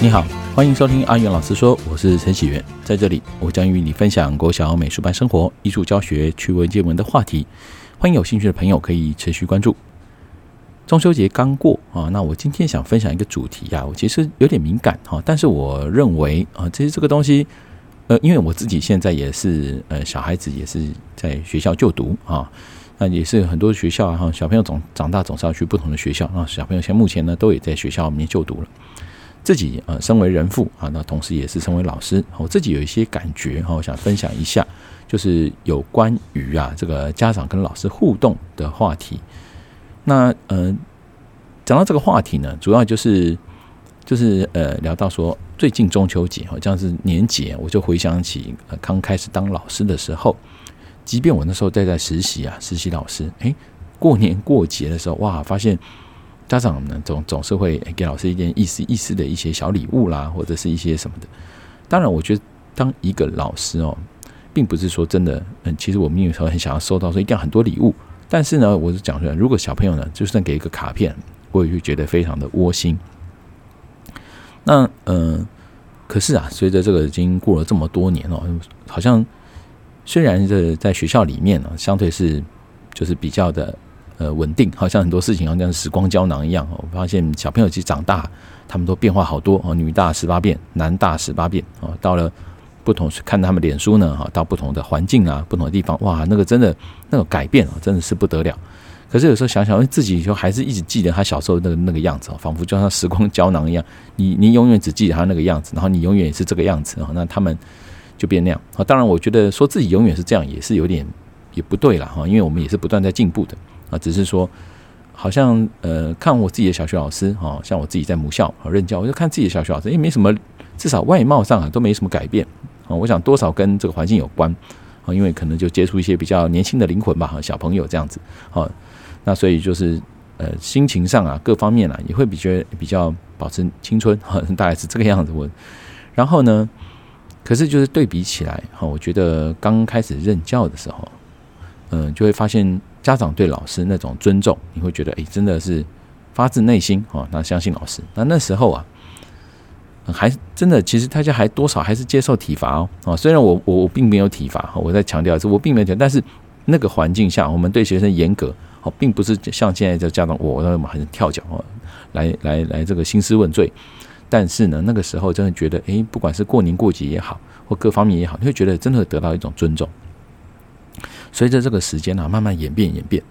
你好，欢迎收听阿元老师说，我是陈启源，在这里我将与你分享国小美术班生活、艺术教学、趣闻见闻的话题，欢迎有兴趣的朋友可以持续关注。中秋节刚过啊，那我今天想分享一个主题呀，我其实有点敏感哈，但是我认为啊，其实这个东西，呃，因为我自己现在也是呃小孩子，也是在学校就读啊。那也是很多学校啊，小朋友总长大总是要去不同的学校啊。小朋友现在目前呢，都也在学校里面就读了。自己呃，身为人父啊，那同时也是身为老师，我自己有一些感觉哈，我想分享一下，就是有关于啊这个家长跟老师互动的话题。那呃，讲到这个话题呢，主要就是就是呃，聊到说最近中秋节好像是年节，我就回想起呃刚开始当老师的时候。即便我那时候在在实习啊，实习老师，哎，过年过节的时候，哇，发现家长呢总总是会给老师一点意思意思的一些小礼物啦，或者是一些什么的。当然，我觉得当一个老师哦，并不是说真的，嗯，其实我们有时候很想要收到说一定要很多礼物，但是呢，我是讲出来，如果小朋友呢就算给一个卡片，我也会觉得非常的窝心。那嗯、可是啊，随着这个已经过了这么多年哦，好像。虽然这在学校里面呢，相对是就是比较的呃稳定，好像很多事情好像时光胶囊一样。我发现小朋友其实长大，他们都变化好多哦，女大十八变，男大十八变哦。到了不同看他们脸书呢，哈，到不同的环境啊，不同的地方，哇，那个真的那个改变啊，真的是不得了。可是有时候想想，自己就还是一直记得他小时候那个那个样子，仿佛就像时光胶囊一样。你你永远只记得他那个样子，然后你永远也是这个样子啊。那他们。就变那样啊！当然，我觉得说自己永远是这样也是有点也不对了哈，因为我们也是不断在进步的啊。只是说，好像呃，看我自己的小学老师哈，像我自己在母校任教，我就看自己的小学老师，也没什么，至少外貌上啊都没什么改变啊。我想多少跟这个环境有关啊，因为可能就接触一些比较年轻的灵魂吧，小朋友这样子啊。那所以就是呃，心情上啊，各方面啊，也会比较比较保持青春，大概是这个样子。我然后呢？可是，就是对比起来，哈，我觉得刚开始任教的时候，嗯，就会发现家长对老师那种尊重，你会觉得，哎，真的是发自内心，哦，那相信老师。那那时候啊，还真的，其实大家还多少还是接受体罚哦，啊，虽然我我我并没有体罚，我在强调是我并没有体罚，但是那个环境下，我们对学生严格，哦，并不是像现在的家长，我那么很跳脚哦，来来来，这个兴师问罪。但是呢，那个时候真的觉得，诶，不管是过年过节也好，或各方面也好，你会觉得真的得到一种尊重。随着这个时间啊，慢慢演变演变，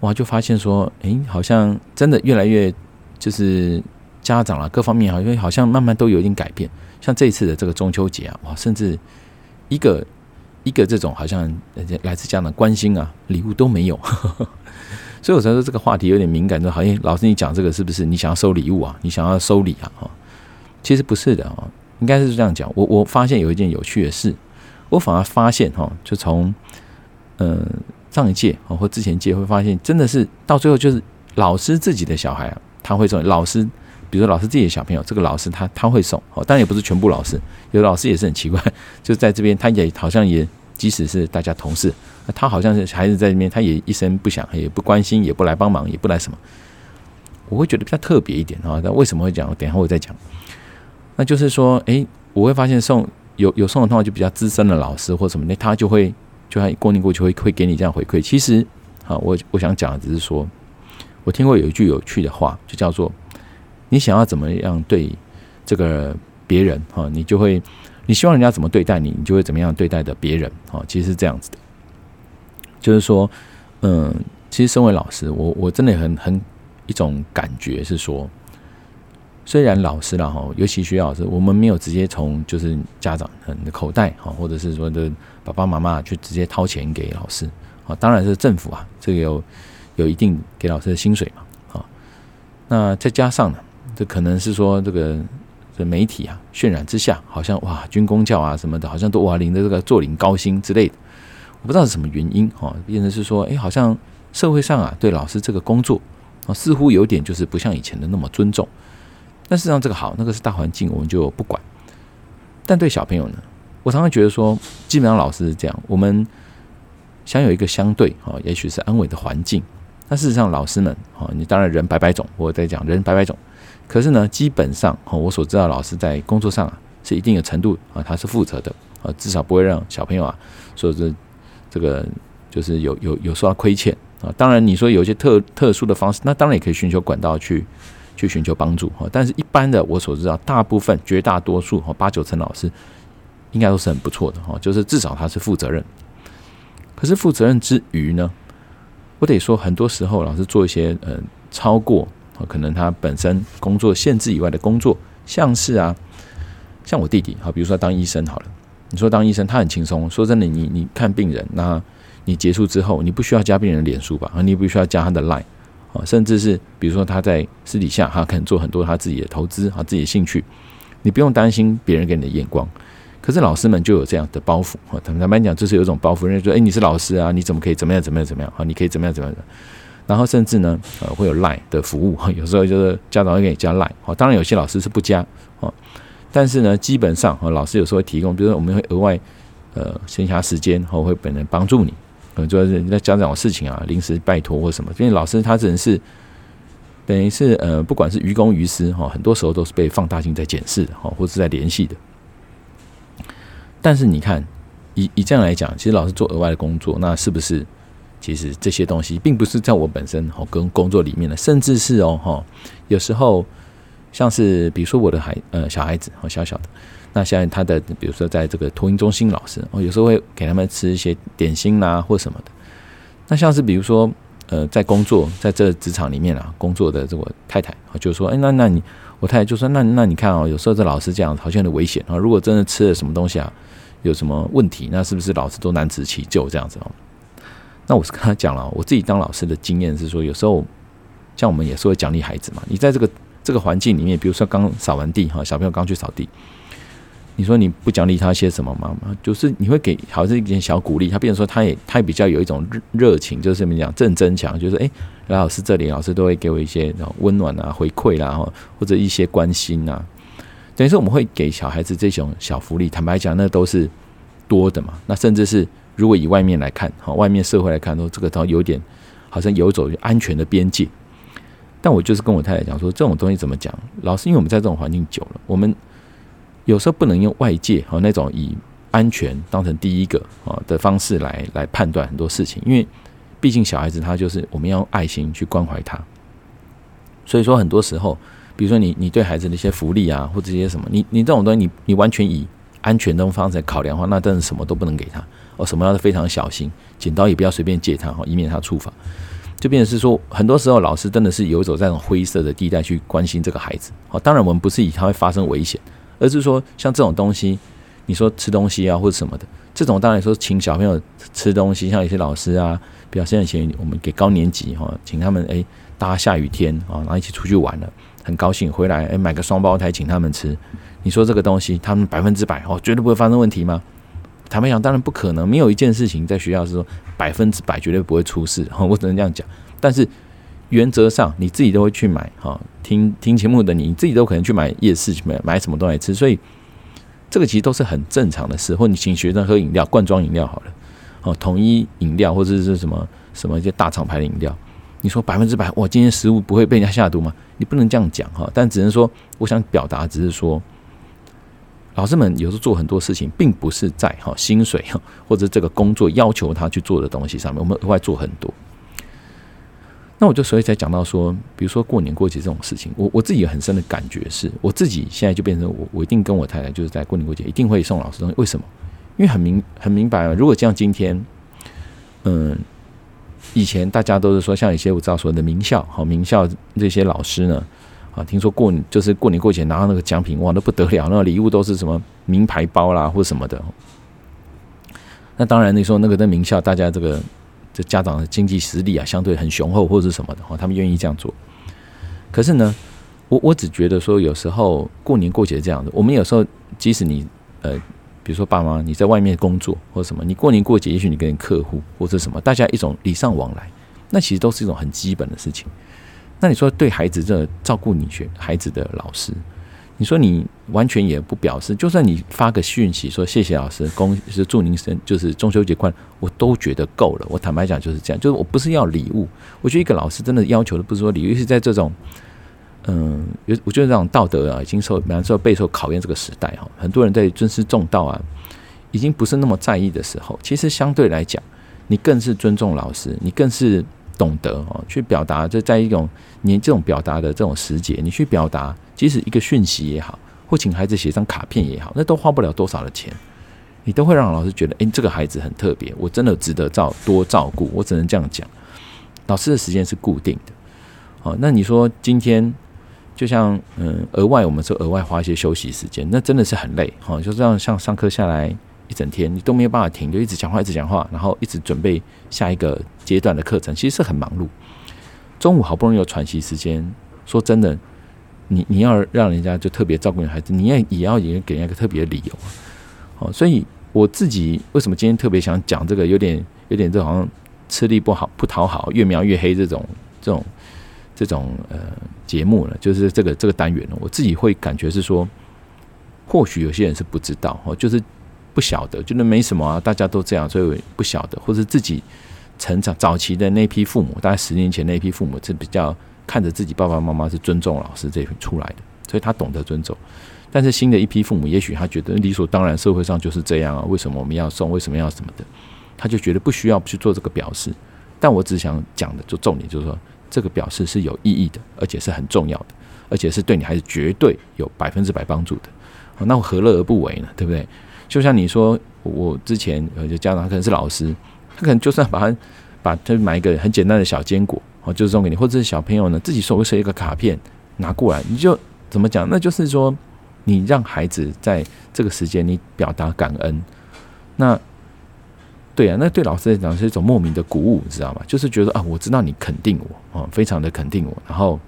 哇，就发现说，诶，好像真的越来越就是家长啊，各方面好像好像慢慢都有一点改变。像这一次的这个中秋节啊，哇，甚至一个一个这种好像来自家长关心啊，礼物都没有。所以我才说这个话题有点敏感，说，好像老师你讲这个是不是你想要收礼物啊？你想要收礼啊？哈。其实不是的啊，应该是这样讲。我我发现有一件有趣的事，我反而发现哈，就从嗯上一届啊或之前届会发现，真的是到最后就是老师自己的小孩啊，他会送老师，比如说老师自己的小朋友，这个老师他他会送哦，当然也不是全部老师，有老师也是很奇怪，就在这边他也好像也即使是大家同事，他好像是孩子在这边，他也一声不响，也不关心，也不来帮忙，也不来什么，我会觉得比较特别一点啊。但为什么会讲？等一下我再讲。那就是说，诶，我会发现送有有送的话，就比较资深的老师或什么，那他就会就他过年过去会会给你这样回馈。其实，啊，我我想讲的只是说，我听过有一句有趣的话，就叫做你想要怎么样对这个别人，哈，你就会你希望人家怎么对待你，你就会怎么样对待的别人，哈，其实是这样子的。就是说，嗯，其实身为老师，我我真的很很一种感觉是说。虽然老师了哈，尤其学校老师，我们没有直接从就是家长的口袋哈，或者是说的爸爸妈妈去直接掏钱给老师啊，当然是政府啊，这个有有一定给老师的薪水嘛啊。那再加上呢，这可能是说这个这媒体啊渲染之下，好像哇军工教啊什么的，好像都哇领的这个坐领高薪之类的，我不知道是什么原因哈，变成是说哎，好像社会上啊对老师这个工作啊似乎有点就是不像以前的那么尊重。但事实上，这个好，那个是大环境，我们就不管。但对小朋友呢，我常常觉得说，基本上老师是这样，我们想有一个相对啊，也许是安稳的环境那事实上，老师们，啊，你当然人百百种，我在讲人百百种，可是呢，基本上，哈，我所知道，老师在工作上啊，是一定的程度啊，他是负责的啊，至少不会让小朋友啊，说是这个就是有有有受到亏欠啊。当然，你说有一些特特殊的方式，那当然也可以寻求管道去去寻求帮助哈。但是，一般的我所知道，大部分绝大多数哈，八九成老师应该都是很不错的哈，就是至少他是负责任。可是负责任之余呢，我得说，很多时候老师做一些呃超过可能他本身工作限制以外的工作，像是啊，像我弟弟哈，比如说当医生好了，你说当医生他很轻松，说真的，你你看病人，那你结束之后，你不需要加病人的脸书吧？啊，你不需要加他的 line 啊，甚至是比如说他在私底下他可能做很多他自己的投资啊，自己的兴趣，你不用担心别人给你的眼光。可是老师们就有这样的包袱，啊，坦白讲，就是有一种包袱，人家说，哎，你是老师啊，你怎么可以怎么样怎么样怎么样？啊，你可以怎么样怎么样？然后甚至呢，呃，会有 Line 的服务，有时候就是家长会给你加 Line，哈，当然有些老师是不加，啊，但是呢，基本上，哈，老师有时候会提供，比如说我们会额外，呃，闲暇时间，哈，会本人帮助你，可能，就是那家长有事情啊，临时拜托或什么，因为老师他只能是等于是，呃，不管是于公于私，哈，很多时候都是被放大镜在检视的，哈，或是在联系的。但是你看，以以这样来讲，其实老师做额外的工作，那是不是其实这些东西并不是在我本身哦跟工作里面的，甚至是哦哈，有时候像是比如说我的孩呃小孩子哦小小的，那像他的比如说在这个托婴中心老师哦，有时候会给他们吃一些点心啦或什么的。那像是比如说呃在工作在这职场里面啊工作的这个太太啊，就说哎那那你我太太就说那那你看哦，有时候这老师这样好像有点危险啊，如果真的吃了什么东西啊。有什么问题？那是不是老师都难辞其咎这样子哦？那我是跟他讲了，我自己当老师的经验是说，有时候像我们也是会奖励孩子嘛。你在这个这个环境里面，比如说刚扫完地哈，小朋友刚去扫地，你说你不奖励他些什么吗？就是你会给好像一点小鼓励，他变成说他也他也比较有一种热热情，就是怎么讲正增强，就是哎来老师这里，老师都会给我一些温暖啊回馈啦，或者一些关心啊。等于说我们会给小孩子这种小福利，坦白讲，那都是多的嘛。那甚至是如果以外面来看，哈，外面社会来看，说这个倒有点好像游走安全的边界。但我就是跟我太太讲说，这种东西怎么讲？老师，因为我们在这种环境久了，我们有时候不能用外界和那种以安全当成第一个啊的方式来来判断很多事情，因为毕竟小孩子他就是我们要用爱心去关怀他。所以说很多时候。比如说你你对孩子的一些福利啊，或者一些什么，你你这种东西你你完全以安全这种方式来考量的话，那真的什么都不能给他哦，什么要非常小心，剪刀也不要随便借他哈，以免他触法。就变成是说，很多时候老师真的是游走在这种灰色的地带去关心这个孩子。哦，当然我们不是以他会发生危险，而是说像这种东西，你说吃东西啊或者什么的，这种当然说请小朋友吃东西，像有些老师啊，表现以前我们给高年级哈，请他们诶，大家下雨天啊，然后一起出去玩了。很高兴回来，哎，买个双胞胎请他们吃。你说这个东西，他们百分之百哦，绝对不会发生问题吗？坦白讲，当然不可能。没有一件事情在学校是说百分之百绝对不会出事哈，我只能这样讲。但是原则上，你自己都会去买哈。听听节目的你，你自己都可能去买夜市去买买什么东西吃，所以这个其实都是很正常的事。或你请学生喝饮料，罐装饮料好了，哦，统一饮料或者是什么什么一些大厂牌的饮料。你说百分之百，哇，今天食物不会被人家下毒吗？你不能这样讲哈，但只能说，我想表达只是说，老师们有时候做很多事情，并不是在哈薪水哈或者这个工作要求他去做的东西上面，我们额外做很多。那我就所以才讲到说，比如说过年过节这种事情，我我自己有很深的感觉是，我自己现在就变成我我一定跟我太太就是在过年过节一定会送老师东西，为什么？因为很明很明白啊，如果像今天，嗯。以前大家都是说，像一些我知道所谓的名校，好名校这些老师呢，啊，听说过就是过年过节拿到那个奖品，哇，那不得了，那礼物都是什么名牌包啦，或什么的。那当然，你说那个在名校，大家这个这家长的经济实力啊，相对很雄厚，或者是什么的，哈，他们愿意这样做。可是呢，我我只觉得说，有时候过年过节这样的，我们有时候即使你呃。比如说，爸妈你在外面工作或者什么，你过年过节，也许你跟客户或者什么，大家一种礼尚往来，那其实都是一种很基本的事情。那你说对孩子这照顾你学孩子的老师，你说你完全也不表示，就算你发个讯息说谢谢老师，恭是祝您生就是中秋节快乐，我都觉得够了。我坦白讲就是这样，就是我不是要礼物。我觉得一个老师真的要求的不是说礼物，是在这种嗯，我觉得这种道德啊，已经受蛮受备受考验这个时代哈，很多人在尊师重道啊，已经不是那么在意的时候，其实相对来讲，你更是尊重老师，你更是懂得哦去表达，就在一种你这种表达的这种时节，你去表达。即使一个讯息也好，或请孩子写张卡片也好，那都花不了多少的钱，你都会让老师觉得，诶，这个孩子很特别，我真的值得照多照顾。我只能这样讲，老师的时间是固定的，哦，那你说今天就像嗯，额外我们说额外花一些休息时间，那真的是很累，哈，就这样像上课下来一整天，你都没有办法停，就一直讲话，一直讲话，然后一直准备下一个阶段的课程，其实是很忙碌。中午好不容易有喘息时间，说真的。你你要让人家就特别照顾你孩子，你也也要也给人家一个特别的理由，好，所以我自己为什么今天特别想讲这个，有点有点这好像吃力不好不讨好，越描越黑这种这种这种呃节目呢？就是这个这个单元呢，我自己会感觉是说，或许有些人是不知道哦，就是不晓得，觉得没什么啊，大家都这样，所以不晓得，或者自己成长早期的那批父母，大概十年前那批父母是比较。看着自己爸爸妈妈是尊重老师这一出来的，所以他懂得尊重。但是新的一批父母，也许他觉得理所当然，社会上就是这样啊，为什么我们要送？为什么要什么的？他就觉得不需要去做这个表示。但我只想讲的，就重点就是说，这个表示是有意义的，而且是很重要的，而且是对你孩子绝对有百分之百帮助的。那我何乐而不为呢？对不对？就像你说，我之前有些家长可能是老师，他可能就算把他把他买一个很简单的小坚果。哦，就送给你，或者是小朋友呢，自己手写一个卡片拿过来，你就怎么讲？那就是说，你让孩子在这个时间你表达感恩。那对啊，那对老师来讲是一种莫名的鼓舞，你知道吗？就是觉得啊，我知道你肯定我啊，非常的肯定我，然后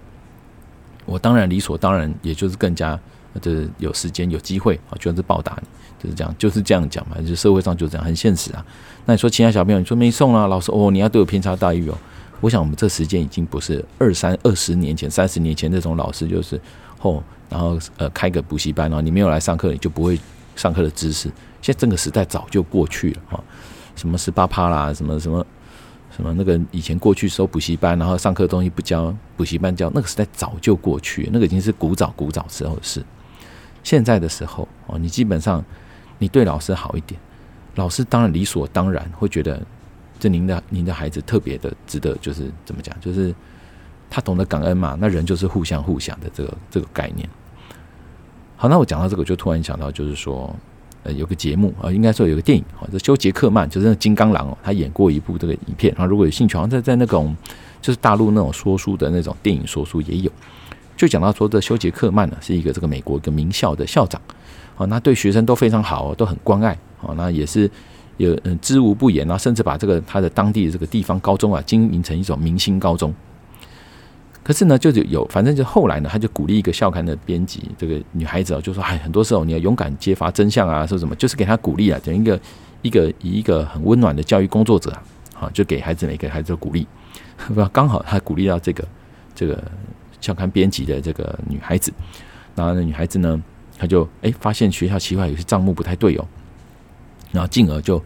我当然理所当然，也就是更加就是有时间有机会啊，就是报答你，就是这样，就是这样讲嘛。就社会上就这样，很现实啊。那你说其他小朋友，你说没送啊，老师哦，你要对我偏差待遇哦。我想，我们这时间已经不是二三二十年前、三十年前那种老师，就是后然后呃开个补习班哦，你没有来上课，你就不会上课的知识。现在这个时代早就过去了哈，什么十八趴啦，什么什么什么那个以前过去收补习班，然后上课东西不教，补习班教，那个时代早就过去，那个已经是古早古早时候的事。现在的时候哦，你基本上你对老师好一点，老师当然理所当然会觉得。这您的您的孩子特别的值得，就是怎么讲？就是他懂得感恩嘛。那人就是互相互相的这个这个概念。好，那我讲到这个，就突然想到，就是说，呃，有个节目啊，应该说有个电影啊，这休杰克曼就是那金刚狼哦，他演过一部这个影片。然后如果有兴趣，好像在在那种就是大陆那种说书的那种电影说书也有，就讲到说这休杰克曼呢是一个这个美国一个名校的校长啊，那对学生都非常好，都很关爱啊，那也是。有嗯，知无不言啊，甚至把这个他的当地的这个地方高中啊经营成一种明星高中。可是呢，就是有，反正就后来呢，他就鼓励一个校刊的编辑，这个女孩子啊，就说：“哎，很多时候你要勇敢揭发真相啊，说什么，就是给他鼓励啊，等一个一个以一个很温暖的教育工作者啊，啊，就给孩子每个孩子鼓励。不，刚好他鼓励到这个这个校刊编辑的这个女孩子，然后那女孩子呢，她就哎发现学校奇怪，有些账目不太对哦。”然后进而就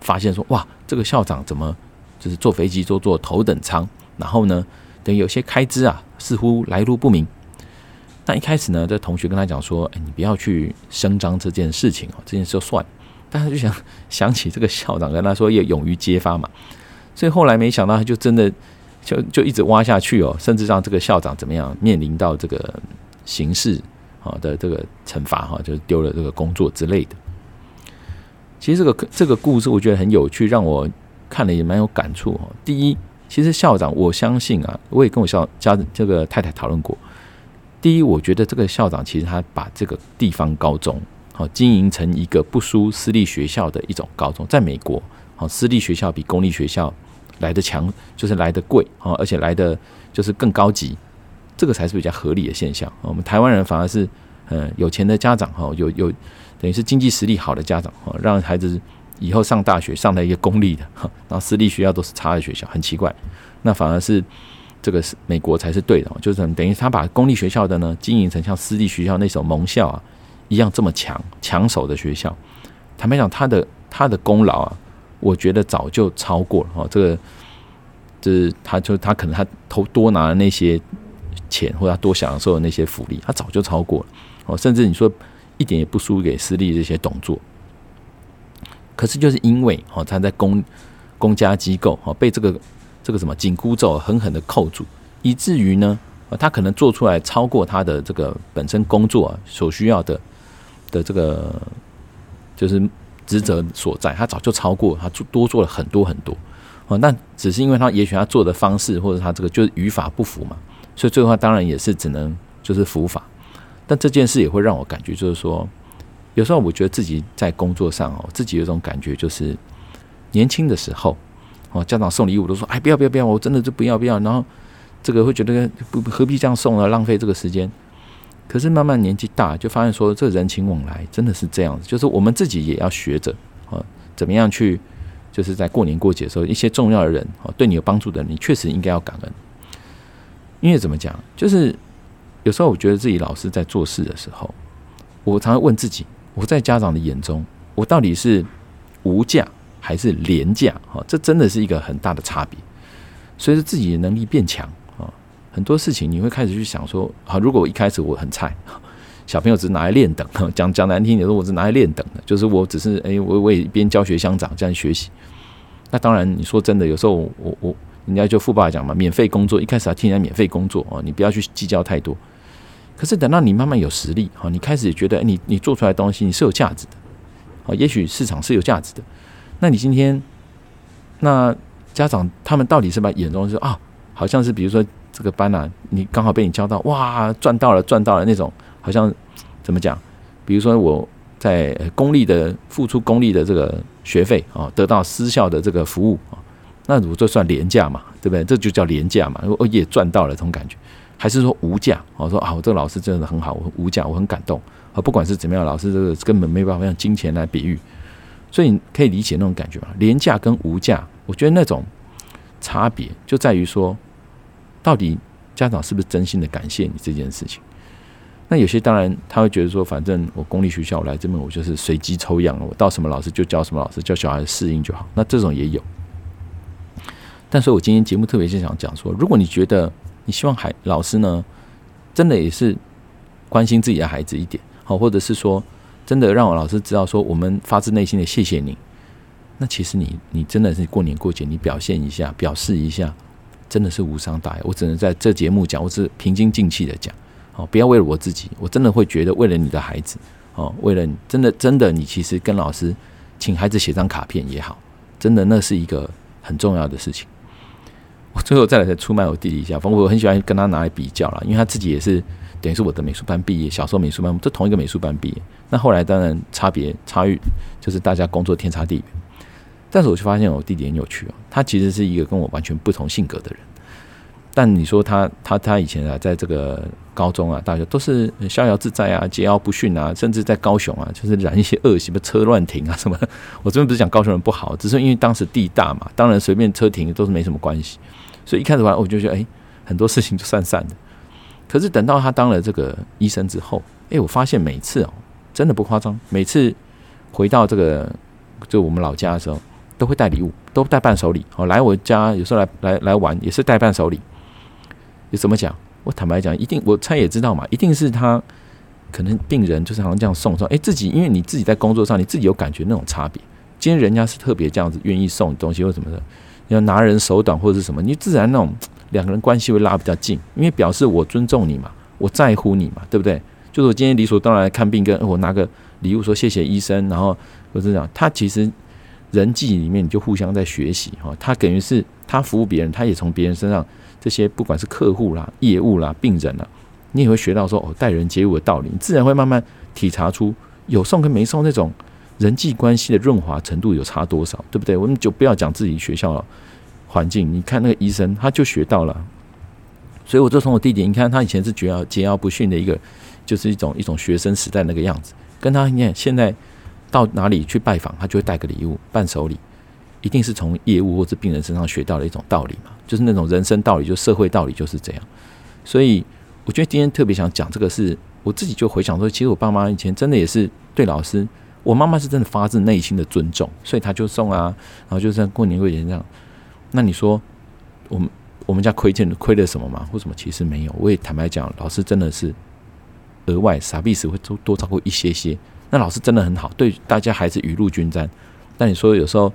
发现说，哇，这个校长怎么就是坐飞机都坐头等舱？然后呢，等于有些开支啊，似乎来路不明。那一开始呢，这同学跟他讲说，哎，你不要去声张这件事情哦，这件事就算。但他就想想起这个校长跟他说，要勇于揭发嘛。所以后来没想到，他就真的就就一直挖下去哦，甚至让这个校长怎么样面临到这个刑事啊的这个惩罚哈，就是丢了这个工作之类的。其实这个这个故事我觉得很有趣，让我看了也蛮有感触哦。第一，其实校长，我相信啊，我也跟我校家这个太太讨论过。第一，我觉得这个校长其实他把这个地方高中好经营成一个不输私立学校的一种高中，在美国，好私立学校比公立学校来的强，就是来的贵啊，而且来的就是更高级，这个才是比较合理的现象。我们台湾人反而是嗯有钱的家长哈，有有。等于是经济实力好的家长哈，让孩子以后上大学上了一个公立的，然后私立学校都是差的学校，很奇怪。那反而是这个是美国才是对的，就是等于他把公立学校的呢经营成像私立学校那种盟校啊一样这么强抢手的学校。坦白讲，他的他的功劳啊，我觉得早就超过了哦。这个就是他就他可能他偷多拿的那些钱，或者他多享受的那些福利，他早就超过了哦。甚至你说一点也不输给私立这些董座。可是就是因为哦，他在公公家机构哦被这个。这个什么紧箍咒狠狠的扣住，以至于呢，他可能做出来超过他的这个本身工作啊所需要的的这个就是职责所在，他早就超过他做多做了很多很多哦。那只是因为他也许他做的方式或者他这个就是语法不符嘛，所以最后他当然也是只能就是服法。但这件事也会让我感觉就是说，有时候我觉得自己在工作上哦，自己有种感觉就是年轻的时候。哦，家长送礼物都说：“哎，不要不要不要，我真的就不要不要。”然后这个会觉得不何必这样送呢？浪费这个时间。可是慢慢年纪大，就发现说，这人情往来真的是这样子，就是我们自己也要学着啊，怎么样去，就是在过年过节的时候，一些重要的人啊，对你有帮助的人，你确实应该要感恩。因为怎么讲，就是有时候我觉得自己老师在做事的时候，我常常问自己：我在家长的眼中，我到底是无价？还是廉价哈，这真的是一个很大的差别。随着自己的能力变强，很多事情你会开始去想说：啊，如果一开始我很菜，小朋友只是拿来练等，讲讲难听点说，我是拿来练等的，就是我只是哎，我我也一边教学相长这样学习。那当然，你说真的，有时候我我人家就富爸讲嘛，免费工作一开始要听人家免费工作啊，你不要去计较太多。可是等到你慢慢有实力哈，你开始觉得你你做出来东西你是有价值的啊，也许市场是有价值的。那你今天，那家长他们到底是把眼中说啊，好像是比如说这个班啊，你刚好被你教到，哇，赚到了，赚到了那种，好像怎么讲？比如说我在公立的付出公立的这个学费啊，得到私校的这个服务啊，那我就算廉价嘛，对不对？这就叫廉价嘛，我也赚到了这种感觉，还是说无价？我说啊，我这个老师真的很好，我无价，我很感动啊，不管是怎么样，老师这个根本没办法用金钱来比喻。所以你可以理解那种感觉吗？廉价跟无价，我觉得那种差别就在于说，到底家长是不是真心的感谢你这件事情？那有些当然他会觉得说，反正我公立学校来这边，我就是随机抽样，我到什么老师就教什么老师，教小孩适应就好。那这种也有。但是我今天节目特别是想讲说，如果你觉得你希望孩老师呢，真的也是关心自己的孩子一点，好，或者是说。真的让我老师知道说，我们发自内心的谢谢你。那其实你你真的是过年过节，你表现一下，表示一下，真的是无伤大雅。我只能在这节目讲，我是平心静气的讲，哦，不要为了我自己，我真的会觉得为了你的孩子，哦，为了你，真的真的，你其实跟老师请孩子写张卡片也好，真的那是一个很重要的事情。我最后再来再出卖我弟弟一下，反正我很喜欢跟他拿来比较了，因为他自己也是。等于是我的美术班毕业，小时候美术班，这同一个美术班毕业。那后来当然差别差异就是大家工作天差地远。但是我就发现我弟弟很有趣哦，他其实是一个跟我完全不同性格的人。但你说他他他以前啊，在这个高中啊、大学都是逍遥自在啊、桀骜不驯啊，甚至在高雄啊，就是染一些恶习，不车乱停啊什么。我这边不是讲高雄人不好，只是因为当时地大嘛，当然随便车停都是没什么关系。所以一开始玩我就觉得，哎，很多事情就散散的。可是等到他当了这个医生之后，哎，我发现每次哦，真的不夸张，每次回到这个就我们老家的时候，都会带礼物，都带伴手礼哦。来我家有时候来来来玩，也是带伴手礼。你怎么讲？我坦白讲，一定我猜也知道嘛，一定是他可能病人就是好像这样送送，哎，自己因为你自己在工作上，你自己有感觉那种差别。今天人家是特别这样子愿意送东西或什么的，要拿人手短或者是什么，你自然那种。两个人关系会拉比较近，因为表示我尊重你嘛，我在乎你嘛，对不对？就是我今天理所当然看病，跟我拿个礼物说谢谢医生，然后我是这样，他其实人际里面你就互相在学习哈，他等于是他服务别人，他也从别人身上这些不管是客户啦、业务啦、病人啦，你也会学到说哦待人接物的道理，你自然会慢慢体察出有送跟没送那种人际关系的润滑程度有差多少，对不对？我们就不要讲自己学校了。环境，你看那个医生，他就学到了，所以我就从我弟弟，你看他以前是桀骜桀骜不驯的一个，就是一种一种学生时代那个样子，跟他你看现在到哪里去拜访，他就会带个礼物伴手礼，一定是从业务或者病人身上学到的一种道理嘛，就是那种人生道理，就社会道理就是这样。所以我觉得今天特别想讲这个是，我自己就回想说，其实我爸妈以前真的也是对老师，我妈妈是真的发自内心的尊重，所以她就送啊，然后就像过年过节这样。那你说我们我们家亏欠亏了什么吗？或什么？其实没有。我也坦白讲，老师真的是额外傻逼时会多多照顾一些些。那老师真的很好，对大家还是雨露均沾。但你说有时候。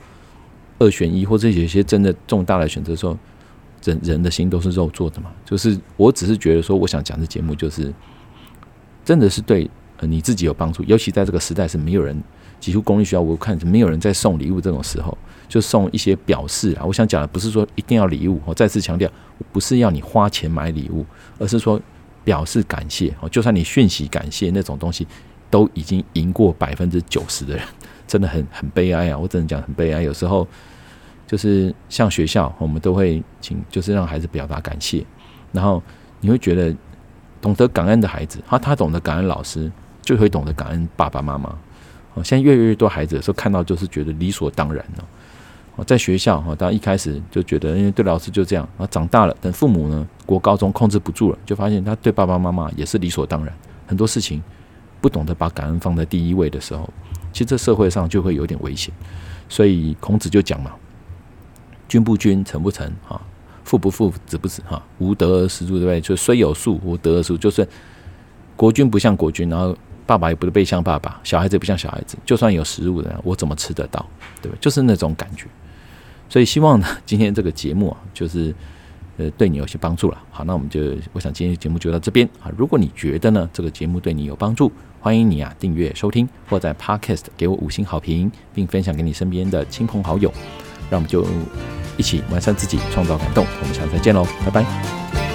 二选一，或者有些真的重大的选择的时候，人人的心都是肉做的嘛。就是我只是觉得说，我想讲的节目就是，真的是对呃你自己有帮助。尤其在这个时代，是没有人几乎公立学校，我看是没有人在送礼物这种时候，就送一些表示啊。我想讲的不是说一定要礼物，我再次强调，不是要你花钱买礼物，而是说表示感谢。哦，就算你讯息感谢那种东西，都已经赢过百分之九十的人，真的很很悲哀啊！我只能讲很悲哀，有时候。就是像学校，我们都会请，就是让孩子表达感谢，然后你会觉得懂得感恩的孩子，他他懂得感恩老师，就会懂得感恩爸爸妈妈。哦，现在越来越多孩子的时候看到就是觉得理所当然了。哦，在学校哈，当一开始就觉得，因为对老师就这样，然后长大了，等父母呢，国高中控制不住了，就发现他对爸爸妈妈也是理所当然。很多事情不懂得把感恩放在第一位的时候，其实这社会上就会有点危险。所以孔子就讲嘛。君不君，臣不臣，哈，父不父，子不子，哈，无德而食蛀，对不对？就虽有术，无德而食，就是国君不像国君，然后爸爸也不被像爸爸，小孩子也不像小孩子，就算有食物的，我怎么吃得到？对不对？就是那种感觉。所以希望呢，今天这个节目啊，就是呃，对你有些帮助了。好，那我们就，我想今天的节目就到这边啊。如果你觉得呢，这个节目对你有帮助，欢迎你啊订阅收听，或在 Podcast 给我五星好评，并分享给你身边的亲朋好友。让我们就一起完善自己，创造感动。我们下次再见喽，拜拜。